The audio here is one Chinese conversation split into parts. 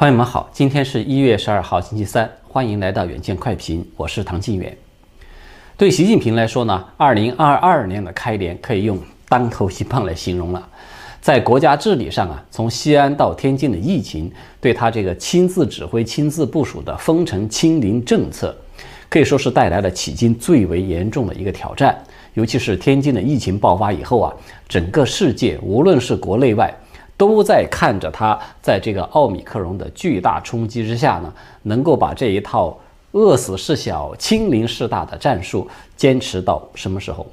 朋友们好，今天是一月十二号，星期三，欢迎来到远见快评，我是唐晋远。对习近平来说呢，二零二二年的开年可以用当头一棒来形容了。在国家治理上啊，从西安到天津的疫情，对他这个亲自指挥、亲自部署的封城清零政策，可以说是带来了迄今最为严重的一个挑战。尤其是天津的疫情爆发以后啊，整个世界无论是国内外，都在看着他在这个奥密克戎的巨大冲击之下呢，能够把这一套饿死事小、清零事大的战术坚持到什么时候。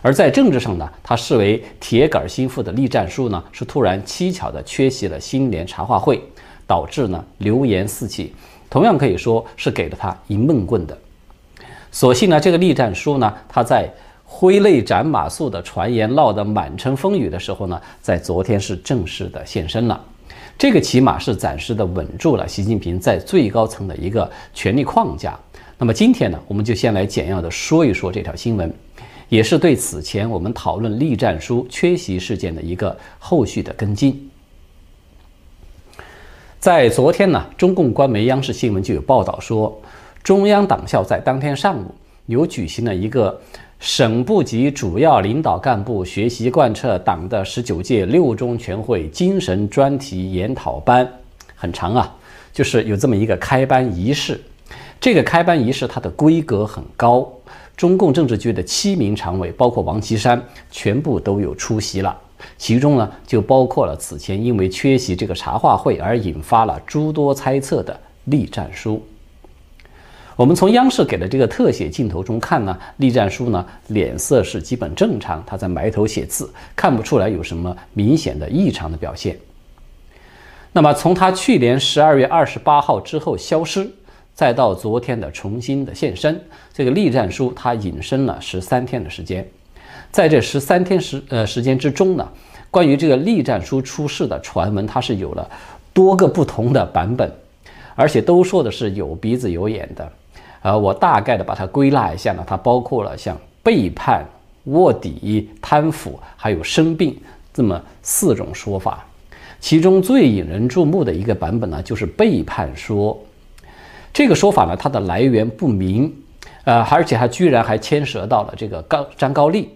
而在政治上呢，他视为铁杆心腹的栗战书呢，是突然蹊跷的缺席了新年茶话会，导致呢流言四起，同样可以说是给了他一闷棍的。所幸呢，这个栗战书呢，他在挥泪斩马谡的传言闹得满城风雨的时候呢，在昨天是正式的现身了，这个起码是暂时的稳住了习近平在最高层的一个权力框架。那么今天呢，我们就先来简要的说一说这条新闻。也是对此前我们讨论栗战书缺席事件的一个后续的跟进。在昨天呢，中共官媒央视新闻就有报道说，中央党校在当天上午有举行了一个省部级主要领导干部学习贯彻党的十九届六中全会精神专题研讨班，很长啊，就是有这么一个开班仪式。这个开班仪式它的规格很高。中共政治局的七名常委，包括王岐山，全部都有出席了。其中呢，就包括了此前因为缺席这个茶话会而引发了诸多猜测的栗战书。我们从央视给的这个特写镜头中看呢，栗战书呢脸色是基本正常，他在埋头写字，看不出来有什么明显的异常的表现。那么从他去年十二月二十八号之后消失。再到昨天的重新的现身，这个栗战书它隐身了十三天的时间，在这十三天时呃时间之中呢，关于这个栗战书出事的传闻，它是有了多个不同的版本，而且都说的是有鼻子有眼的，呃，我大概的把它归纳一下呢，它包括了像背叛、卧底、贪腐，还有生病这么四种说法，其中最引人注目的一个版本呢，就是背叛说。这个说法呢，它的来源不明，呃，而且还居然还牵涉到了这个高张高丽，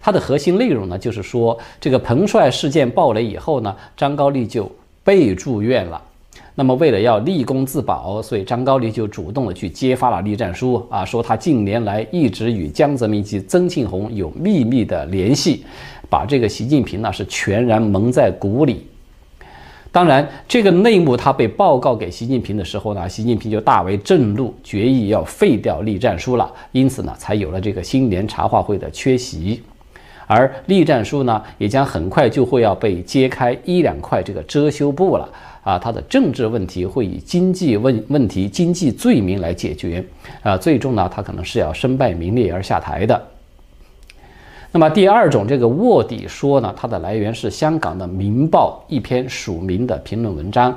它的核心内容呢，就是说这个彭帅事件爆雷以后呢，张高丽就被住院了。那么为了要立功自保，所以张高丽就主动的去揭发了栗战书啊，说他近年来一直与江泽民及曾庆红有秘密的联系，把这个习近平呢是全然蒙在鼓里。当然，这个内幕他被报告给习近平的时候呢，习近平就大为震怒，决议要废掉栗战书了。因此呢，才有了这个新年茶话会的缺席。而栗战书呢，也将很快就会要被揭开一两块这个遮羞布了啊！他的政治问题会以经济问问题、经济罪名来解决啊！最终呢，他可能是要身败名裂而下台的。那么第二种这个卧底说呢，它的来源是香港的《明报》一篇署名的评论文章。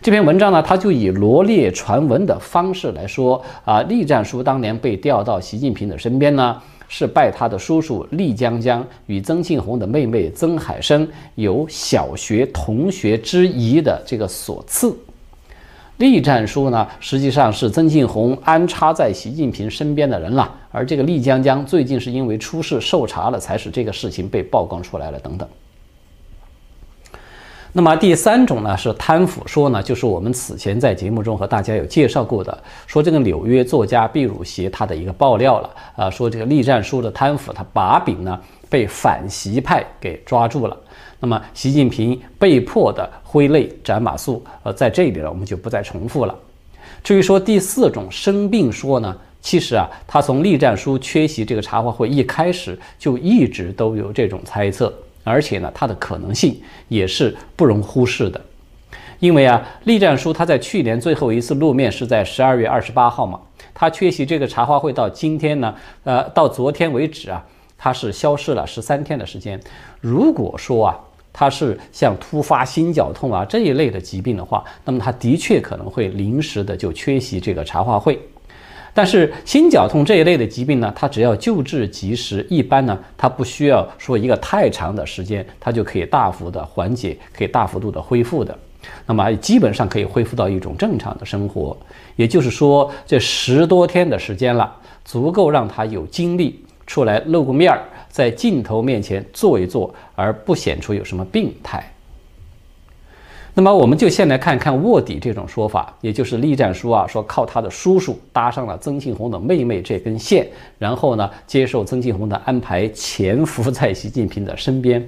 这篇文章呢，它就以罗列传闻的方式来说啊，栗战书当年被调到习近平的身边呢，是拜他的叔叔厉江江与曾庆红的妹妹曾海生有小学同学之谊的这个所赐。栗战书呢，实际上是曾庆红安插在习近平身边的人了，而这个栗江江最近是因为出事受查了，才使这个事情被曝光出来了等等。那么第三种呢是贪腐说呢，就是我们此前在节目中和大家有介绍过的，说这个纽约作家毕汝协他的一个爆料了啊，说这个栗战书的贪腐，他把柄呢被反习派给抓住了。那么，习近平被迫的挥泪斩马谡，呃，在这里呢，我们就不再重复了。至于说第四种生病说呢，其实啊，他从栗战书缺席这个茶话会一开始就一直都有这种猜测，而且呢，它的可能性也是不容忽视的。因为啊，栗战书他在去年最后一次露面是在十二月二十八号嘛，他缺席这个茶话会到今天呢，呃，到昨天为止啊，他是消失了十三天的时间。如果说啊，他是像突发心绞痛啊这一类的疾病的话，那么他的确可能会临时的就缺席这个茶话会。但是心绞痛这一类的疾病呢，它只要救治及时，一般呢，它不需要说一个太长的时间，它就可以大幅的缓解，可以大幅度的恢复的。那么基本上可以恢复到一种正常的生活。也就是说，这十多天的时间了，足够让他有精力出来露个面儿，在镜头面前坐一坐，而不显出有什么病态。那么，我们就先来看看卧底这种说法，也就是栗战书啊说靠他的叔叔搭上了曾庆红的妹妹这根线，然后呢接受曾庆红的安排，潜伏在习近平的身边。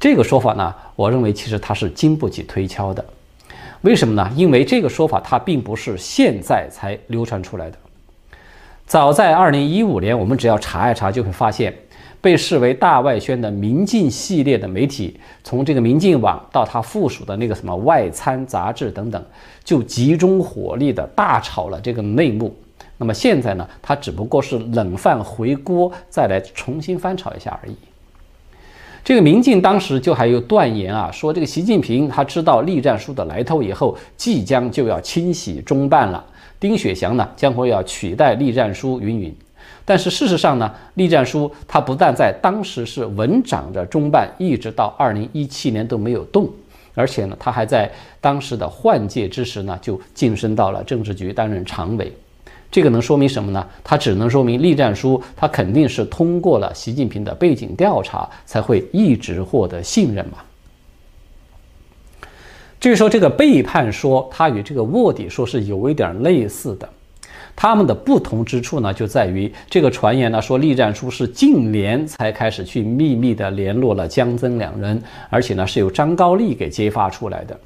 这个说法呢，我认为其实它是经不起推敲的。为什么呢？因为这个说法它并不是现在才流传出来的，早在二零一五年，我们只要查一查就会发现。被视为大外宣的《明镜》系列的媒体，从这个《明镜网》到它附属的那个什么《外参》杂志等等，就集中火力的大炒了这个内幕。那么现在呢，他只不过是冷饭回锅，再来重新翻炒一下而已。这个《明镜》当时就还有断言啊，说这个习近平他知道栗战书的来头以后，即将就要清洗中办了，丁雪祥呢将会要取代栗战书，云云。但是事实上呢，栗战书他不但在当时是稳掌着中办，一直到二零一七年都没有动，而且呢，他还在当时的换届之时呢，就晋升到了政治局担任常委。这个能说明什么呢？他只能说明栗战书他肯定是通过了习近平的背景调查，才会一直获得信任嘛。至于说这个背叛说，他与这个卧底说是有一点类似的。他们的不同之处呢，就在于这个传言呢说栗战书是近年才开始去秘密的联络了江曾两人，而且呢是由张高丽给揭发出来的。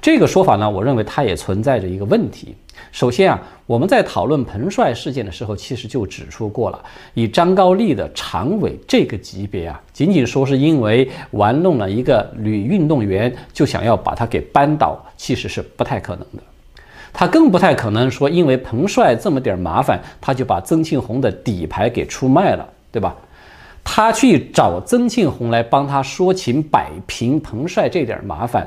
这个说法呢，我认为它也存在着一个问题。首先啊，我们在讨论彭帅事件的时候，其实就指出过了，以张高丽的常委这个级别啊，仅仅说是因为玩弄了一个女运动员，就想要把他给扳倒，其实是不太可能的。他更不太可能说，因为彭帅这么点麻烦，他就把曾庆红的底牌给出卖了，对吧？他去找曾庆红来帮他说情摆平彭帅这点麻烦，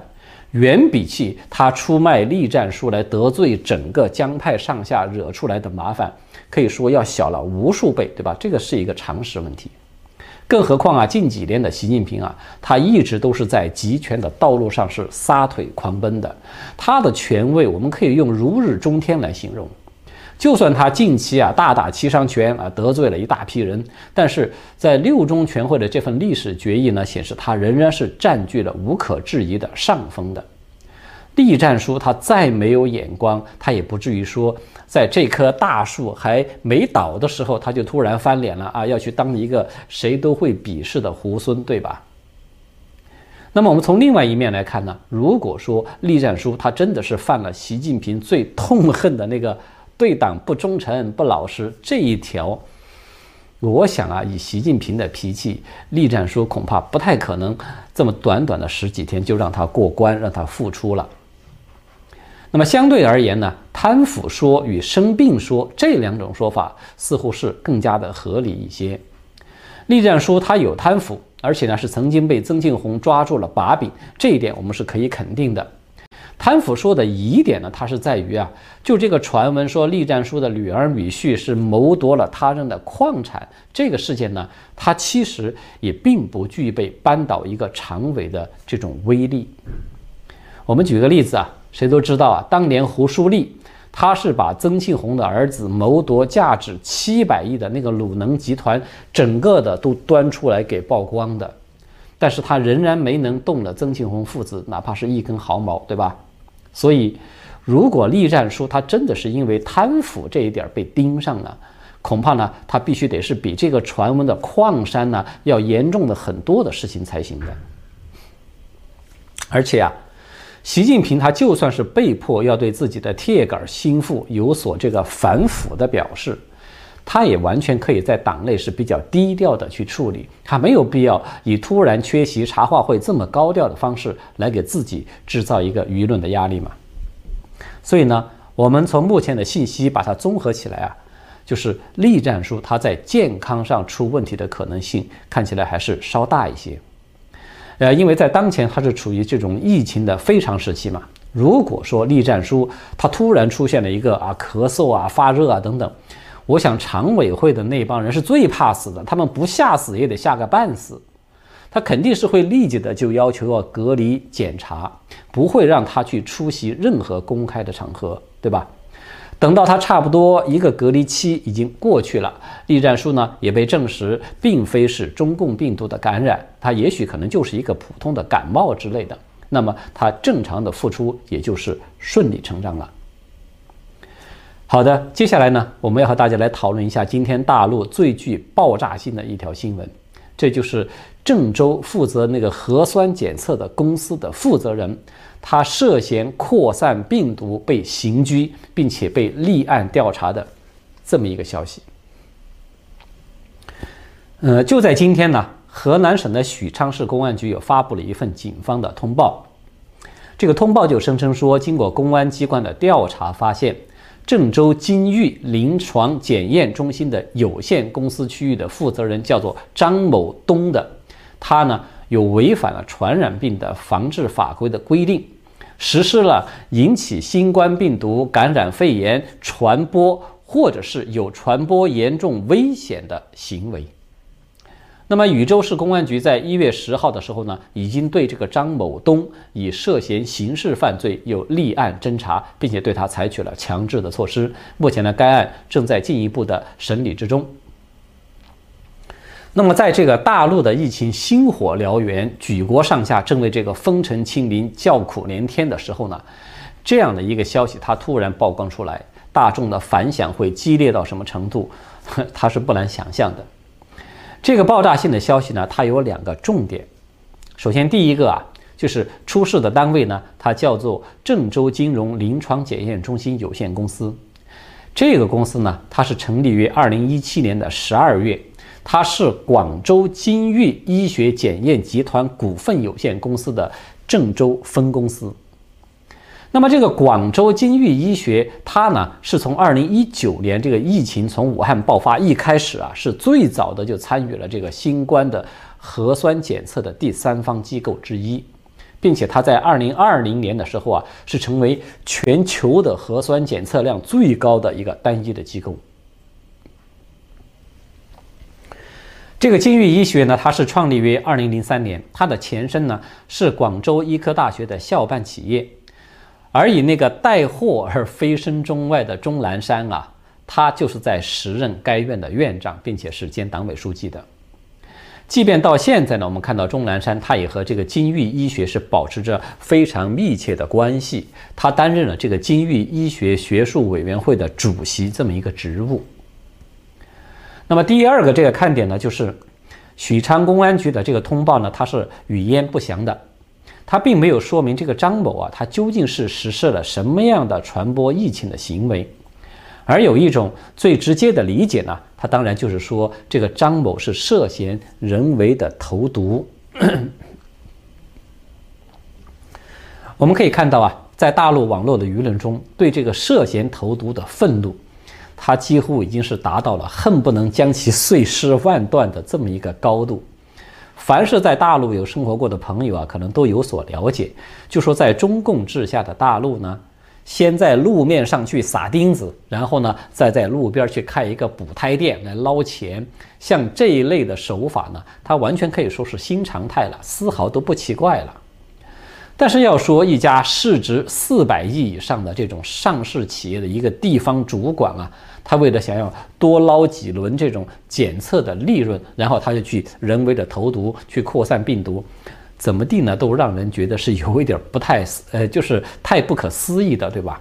远比起他出卖栗战书来得罪整个江派上下惹出来的麻烦，可以说要小了无数倍，对吧？这个是一个常识问题。更何况啊，近几年的习近平啊，他一直都是在集权的道路上是撒腿狂奔的。他的权位，我们可以用如日中天来形容。就算他近期啊大打七伤拳啊，得罪了一大批人，但是在六中全会的这份历史决议呢，显示他仍然是占据了无可置疑的上风的。栗战书他再没有眼光，他也不至于说。在这棵大树还没倒的时候，他就突然翻脸了啊！要去当一个谁都会鄙视的猢狲，对吧？那么我们从另外一面来看呢，如果说栗战书他真的是犯了习近平最痛恨的那个对党不忠诚、不老实这一条，我想啊，以习近平的脾气，栗战书恐怕不太可能这么短短的十几天就让他过关，让他复出了。那么相对而言呢，贪腐说与生病说这两种说法似乎是更加的合理一些。栗战书他有贪腐，而且呢是曾经被曾庆红抓住了把柄，这一点我们是可以肯定的。贪腐说的疑点呢，它是在于啊，就这个传闻说栗战书的女儿女婿是谋夺了他人的矿产这个事件呢，它其实也并不具备扳倒一个常委的这种威力。我们举个例子啊。谁都知道啊，当年胡舒立，他是把曾庆红的儿子谋夺价值七百亿的那个鲁能集团整个的都端出来给曝光的，但是他仍然没能动了曾庆红父子哪怕是一根毫毛，对吧？所以，如果栗战书他真的是因为贪腐这一点被盯上了，恐怕呢，他必须得是比这个传闻的矿山呢要严重的很多的事情才行的，而且啊。习近平他就算是被迫要对自己的铁杆心腹有所这个反腐的表示，他也完全可以在党内是比较低调的去处理，他没有必要以突然缺席茶话会这么高调的方式来给自己制造一个舆论的压力嘛。所以呢，我们从目前的信息把它综合起来啊，就是栗战书他在健康上出问题的可能性看起来还是稍大一些。呃，因为在当前它是处于这种疫情的非常时期嘛。如果说栗战书他突然出现了一个啊咳嗽啊发热啊等等，我想常委会的那帮人是最怕死的，他们不吓死也得吓个半死。他肯定是会立即的就要求要隔离检查，不会让他去出席任何公开的场合，对吧？等到他差不多一个隔离期已经过去了，栗战书呢也被证实并非是中共病毒的感染，他也许可能就是一个普通的感冒之类的，那么他正常的复出也就是顺理成章了。好的，接下来呢，我们要和大家来讨论一下今天大陆最具爆炸性的一条新闻，这就是郑州负责那个核酸检测的公司的负责人，他涉嫌扩散病毒被刑拘，并且被立案调查的这么一个消息。呃，就在今天呢，河南省的许昌市公安局又发布了一份警方的通报，这个通报就声称说，经过公安机关的调查发现。郑州金域临床检验中心的有限公司区域的负责人叫做张某东的，他呢有违反了传染病的防治法规的规定，实施了引起新冠病毒感染肺炎传播或者是有传播严重危险的行为。那么，禹州市公安局在一月十号的时候呢，已经对这个张某东以涉嫌刑事犯罪有立案侦查，并且对他采取了强制的措施。目前呢，该案正在进一步的审理之中。那么，在这个大陆的疫情星火燎原、举国上下正为这个封城清零叫苦连天的时候呢，这样的一个消息它突然曝光出来，大众的反响会激烈到什么程度？它是不难想象的。这个爆炸性的消息呢，它有两个重点。首先，第一个啊，就是出事的单位呢，它叫做郑州金融临床检验中心有限公司。这个公司呢，它是成立于二零一七年的十二月，它是广州金域医学检验集团股份有限公司的郑州分公司。那么这个广州金域医学，它呢是从二零一九年这个疫情从武汉爆发一开始啊，是最早的就参与了这个新冠的核酸检测的第三方机构之一，并且它在二零二零年的时候啊，是成为全球的核酸检测量最高的一个单一的机构。这个金域医学呢，它是创立于二零零三年，它的前身呢是广州医科大学的校办企业。而以那个带货而飞升中外的钟南山啊，他就是在时任该院的院长，并且是兼党委书记的。即便到现在呢，我们看到钟南山他也和这个金域医学是保持着非常密切的关系，他担任了这个金域医学学术委员会的主席这么一个职务。那么第二个这个看点呢，就是许昌公安局的这个通报呢，它是语焉不详的。他并没有说明这个张某啊，他究竟是实施了什么样的传播疫情的行为，而有一种最直接的理解呢，他当然就是说这个张某是涉嫌人为的投毒。我们可以看到啊，在大陆网络的舆论中，对这个涉嫌投毒的愤怒，他几乎已经是达到了恨不能将其碎尸万段的这么一个高度。凡是在大陆有生活过的朋友啊，可能都有所了解。就说在中共治下的大陆呢，先在路面上去撒钉子，然后呢，再在路边去开一个补胎店来捞钱，像这一类的手法呢，它完全可以说是新常态了，丝毫都不奇怪了。但是要说一家市值四百亿以上的这种上市企业的一个地方主管啊。他为了想要多捞几轮这种检测的利润，然后他就去人为的投毒，去扩散病毒，怎么地呢？都让人觉得是有一点不太，呃，就是太不可思议的，对吧？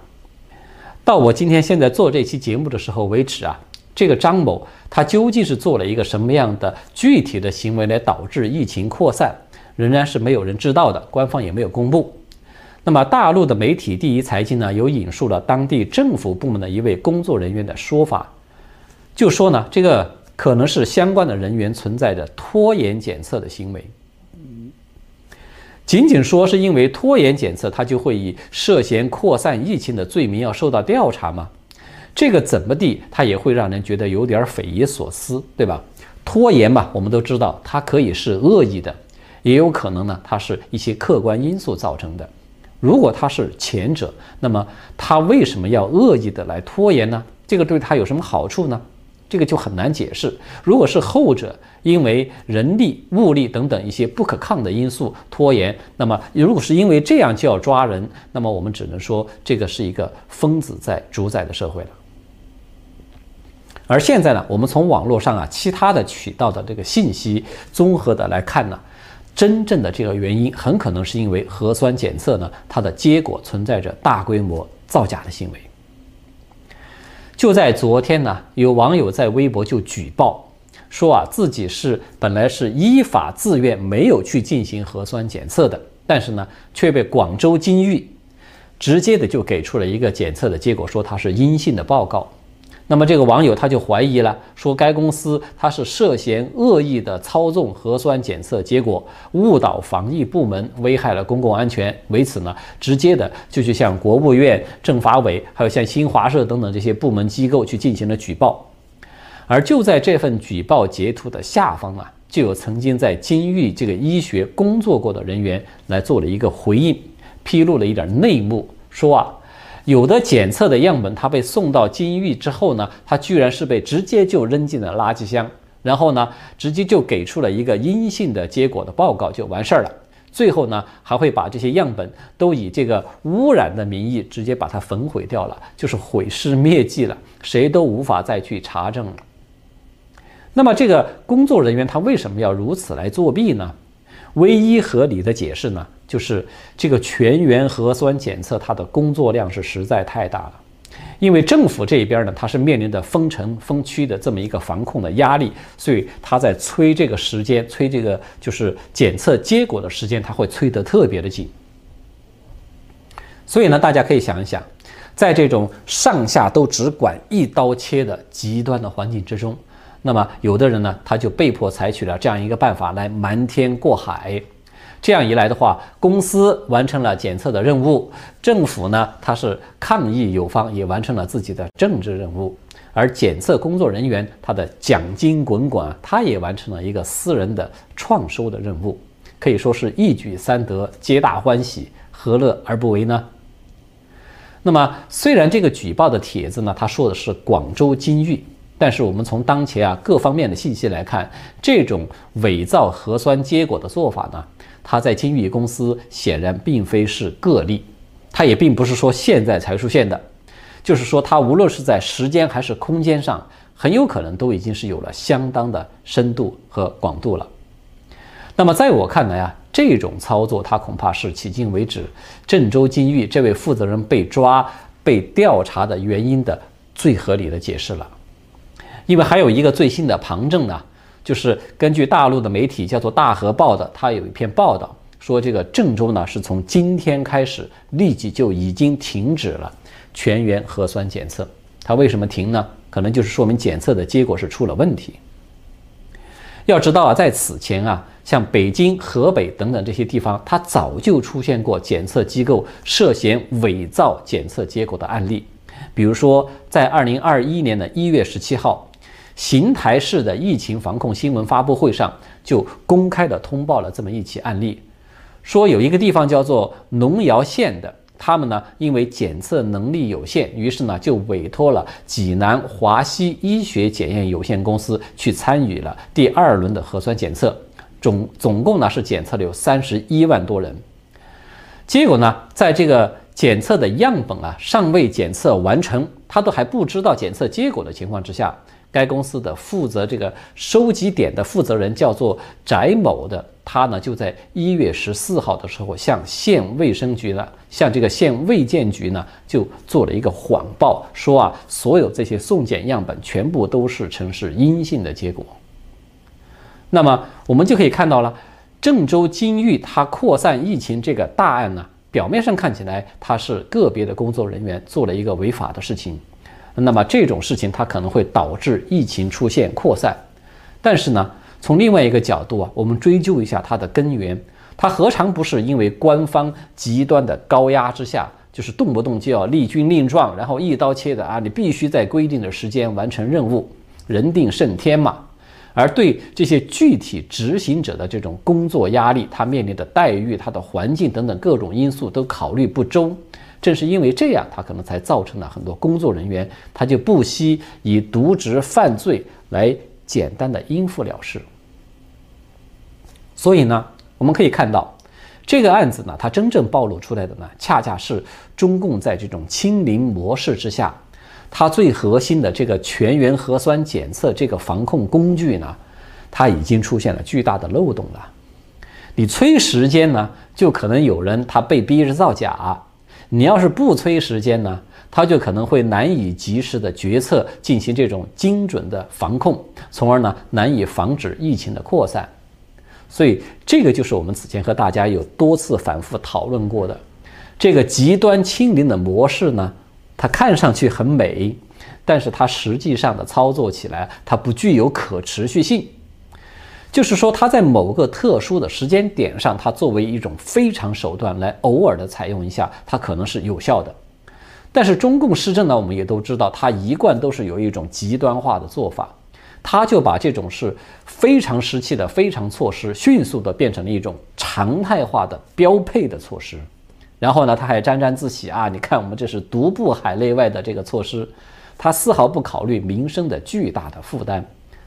到我今天现在做这期节目的时候为止啊，这个张某他究竟是做了一个什么样的具体的行为来导致疫情扩散，仍然是没有人知道的，官方也没有公布。那么，大陆的媒体第一财经呢，有引述了当地政府部门的一位工作人员的说法，就说呢，这个可能是相关的人员存在着拖延检测的行为。仅仅说是因为拖延检测，他就会以涉嫌扩散疫情的罪名要受到调查吗？这个怎么地，他也会让人觉得有点匪夷所思，对吧？拖延嘛，我们都知道，它可以是恶意的，也有可能呢，它是一些客观因素造成的。如果他是前者，那么他为什么要恶意的来拖延呢？这个对他有什么好处呢？这个就很难解释。如果是后者，因为人力、物力等等一些不可抗的因素拖延，那么如果是因为这样就要抓人，那么我们只能说这个是一个疯子在主宰的社会了。而现在呢，我们从网络上啊其他的渠道的这个信息综合的来看呢，真正的这个原因很可能是因为核酸检测呢它的结果存在着大规模造假的行为。就在昨天呢，有网友在微博就举报说啊自己是本来是依法自愿没有去进行核酸检测的，但是呢却被广州金域直接的就给出了一个检测的结果，说他是阴性的报告。那么这个网友他就怀疑了，说该公司他是涉嫌恶意的操纵核酸检测结果，误导防疫部门，危害了公共安全。为此呢，直接的就去向国务院、政法委，还有像新华社等等这些部门机构去进行了举报。而就在这份举报截图的下方啊，就有曾经在金域这个医学工作过的人员来做了一个回应，披露了一点内幕，说啊。有的检测的样本，它被送到监狱之后呢，它居然是被直接就扔进了垃圾箱，然后呢，直接就给出了一个阴性的结果的报告就完事儿了。最后呢，还会把这些样本都以这个污染的名义直接把它焚毁掉了，就是毁尸灭迹了，谁都无法再去查证了。那么这个工作人员他为什么要如此来作弊呢？唯一合理的解释呢？就是这个全员核酸检测，它的工作量是实在太大了，因为政府这边呢，它是面临着封城封区的这么一个防控的压力，所以他在催这个时间，催这个就是检测结果的时间，他会催得特别的紧。所以呢，大家可以想一想，在这种上下都只管一刀切的极端的环境之中，那么有的人呢，他就被迫采取了这样一个办法来瞒天过海。这样一来的话，公司完成了检测的任务，政府呢，它是抗疫有方，也完成了自己的政治任务，而检测工作人员他的奖金滚滚，他也完成了一个私人的创收的任务，可以说是一举三得，皆大欢喜，何乐而不为呢？那么，虽然这个举报的帖子呢，他说的是广州金域，但是我们从当前啊各方面的信息来看，这种伪造核酸结果的做法呢？它在金域公司显然并非是个例，它也并不是说现在才出现的，就是说它无论是在时间还是空间上，很有可能都已经是有了相当的深度和广度了。那么在我看来啊，这种操作它恐怕是迄今为止郑州金域这位负责人被抓、被调查的原因的最合理的解释了，因为还有一个最新的旁证呢。就是根据大陆的媒体叫做《大河报》的，它有一篇报道说，这个郑州呢是从今天开始立即就已经停止了全员核酸检测。它为什么停呢？可能就是说明检测的结果是出了问题。要知道啊，在此前啊，像北京、河北等等这些地方，它早就出现过检测机构涉嫌伪造检测结果的案例。比如说，在二零二一年的一月十七号。邢台市的疫情防控新闻发布会上，就公开的通报了这么一起案例，说有一个地方叫做农窑县的，他们呢因为检测能力有限，于是呢就委托了济南华西医学检验有限公司去参与了第二轮的核酸检测，总总共呢是检测了有三十一万多人，结果呢在这个检测的样本啊尚未检测完成，他都还不知道检测结果的情况之下。该公司的负责这个收集点的负责人叫做翟某的，他呢就在一月十四号的时候向县卫生局呢，向这个县卫健局呢就做了一个谎报，说啊所有这些送检样本全部都是呈是阴性的结果。那么我们就可以看到了，郑州金域它扩散疫情这个大案呢，表面上看起来它是个别的工作人员做了一个违法的事情。那么这种事情它可能会导致疫情出现扩散，但是呢，从另外一个角度啊，我们追究一下它的根源，它何尝不是因为官方极端的高压之下，就是动不动就要立军令状，然后一刀切的啊，你必须在规定的时间完成任务，人定胜天嘛。而对这些具体执行者的这种工作压力，他面临的待遇、他的环境等等各种因素都考虑不周。正是因为这样，他可能才造成了很多工作人员他就不惜以渎职犯罪来简单的应付了事。所以呢，我们可以看到，这个案子呢，它真正暴露出来的呢，恰恰是中共在这种清零模式之下，它最核心的这个全员核酸检测这个防控工具呢，它已经出现了巨大的漏洞了。你催时间呢，就可能有人他被逼着造假；你要是不催时间呢，他就可能会难以及时的决策进行这种精准的防控，从而呢难以防止疫情的扩散。所以，这个就是我们此前和大家有多次反复讨论过的，这个极端清零的模式呢，它看上去很美，但是它实际上的操作起来，它不具有可持续性。就是说，它在某个特殊的时间点上，它作为一种非常手段来偶尔的采用一下，它可能是有效的。但是中共施政呢，我们也都知道，它一贯都是有一种极端化的做法。他就把这种是非常时期的非常措施，迅速的变成了一种常态化的标配的措施。然后呢，他还沾沾自喜啊！你看，我们这是独步海内外的这个措施，他丝毫不考虑民生的巨大的负担。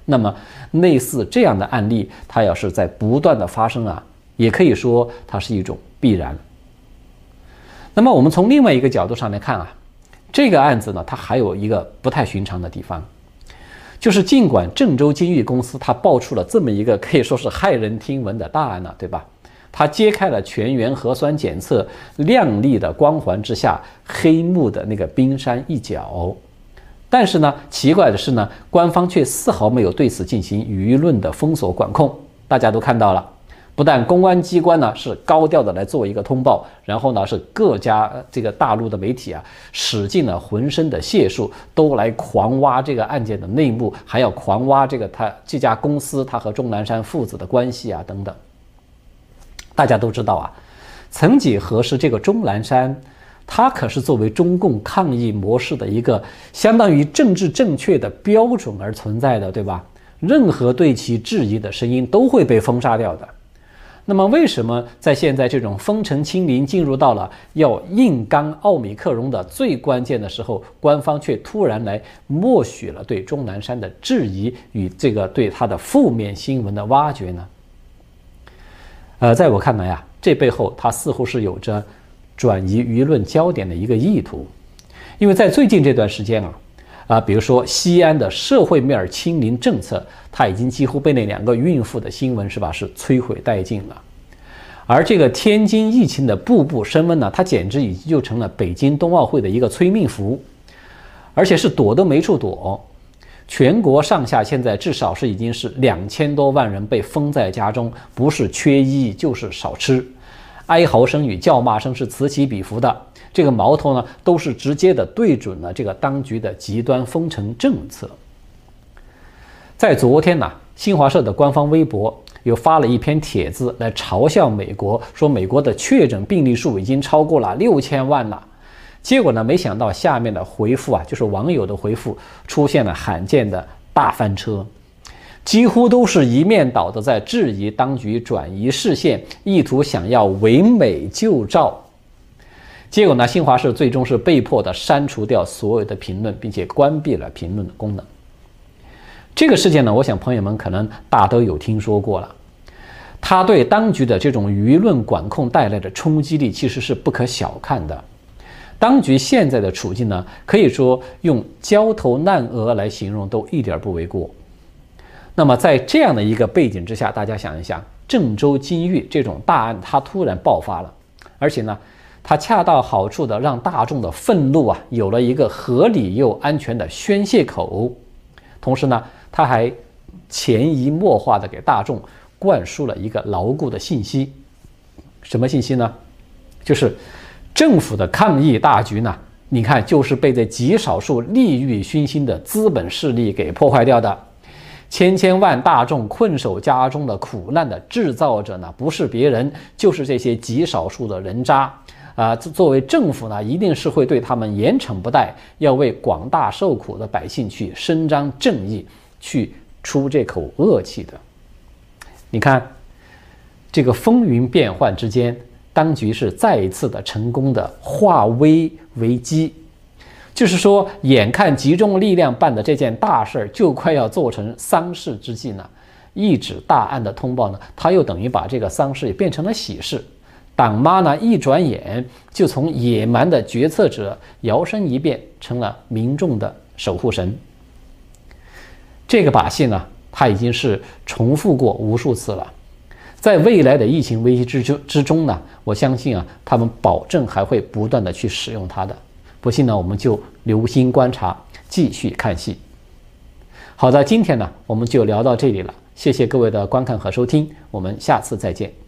那么，类似这样的案例，它要是在不断的发生啊，也可以说它是一种必然。那么，我们从另外一个角度上来看啊，这个案子呢，它还有一个不太寻常的地方。就是尽管郑州金域公司它爆出了这么一个可以说是骇人听闻的大案了，对吧？它揭开了全员核酸检测亮丽的光环之下黑幕的那个冰山一角，但是呢，奇怪的是呢，官方却丝毫没有对此进行舆论的封锁管控，大家都看到了。不但公安机关呢是高调的来做一个通报，然后呢是各家这个大陆的媒体啊使尽了浑身的解数，都来狂挖这个案件的内幕，还要狂挖这个他这家公司他和钟南山父子的关系啊等等。大家都知道啊，曾几何时，这个钟南山它可是作为中共抗疫模式的一个相当于政治正确的标准而存在的，对吧？任何对其质疑的声音都会被封杀掉的。那么，为什么在现在这种封城清零进入到了要硬刚奥米克戎的最关键的时候，官方却突然来默许了对钟南山的质疑与这个对他的负面新闻的挖掘呢？呃，在我看来啊，这背后他似乎是有着转移舆论焦点的一个意图，因为在最近这段时间啊。啊，比如说西安的社会面清零政策，它已经几乎被那两个孕妇的新闻是吧，是摧毁殆尽了。而这个天津疫情的步步升温呢，它简直已经就成了北京冬奥会的一个催命符，而且是躲都没处躲。全国上下现在至少是已经是两千多万人被封在家中，不是缺衣就是少吃，哀嚎声与叫骂声是此起彼伏的。这个矛头呢，都是直接的对准了这个当局的极端封城政策。在昨天呢，新华社的官方微博又发了一篇帖子来嘲笑美国，说美国的确诊病例数已经超过了六千万了。结果呢，没想到下面的回复啊，就是网友的回复，出现了罕见的大翻车，几乎都是一面倒的在质疑当局转移视线，意图想要唯美救赵。结果呢？新华社最终是被迫的删除掉所有的评论，并且关闭了评论的功能。这个事件呢，我想朋友们可能大都有听说过了。它对当局的这种舆论管控带来的冲击力其实是不可小看的。当局现在的处境呢，可以说用焦头烂额来形容都一点不为过。那么在这样的一个背景之下，大家想一想，郑州金域这种大案它突然爆发了，而且呢？它恰到好处的让大众的愤怒啊有了一个合理又安全的宣泄口，同时呢，它还潜移默化的给大众灌输了一个牢固的信息，什么信息呢？就是政府的抗疫大局呢，你看就是被这极少数利欲熏心的资本势力给破坏掉的，千千万大众困守家中的苦难的制造者呢，不是别人，就是这些极少数的人渣。啊，作为政府呢，一定是会对他们严惩不贷，要为广大受苦的百姓去伸张正义，去出这口恶气的。你看，这个风云变幻之间，当局是再一次的成功的化危为机，就是说，眼看集中力量办的这件大事儿就快要做成丧事之际呢，一纸大案的通报呢，他又等于把这个丧事也变成了喜事。党妈呢，一转眼就从野蛮的决策者摇身一变成了民众的守护神。这个把戏呢，他已经是重复过无数次了。在未来的疫情危机之中之中呢，我相信啊，他们保证还会不断的去使用它的。不信呢，我们就留心观察，继续看戏。好的，今天呢，我们就聊到这里了。谢谢各位的观看和收听，我们下次再见。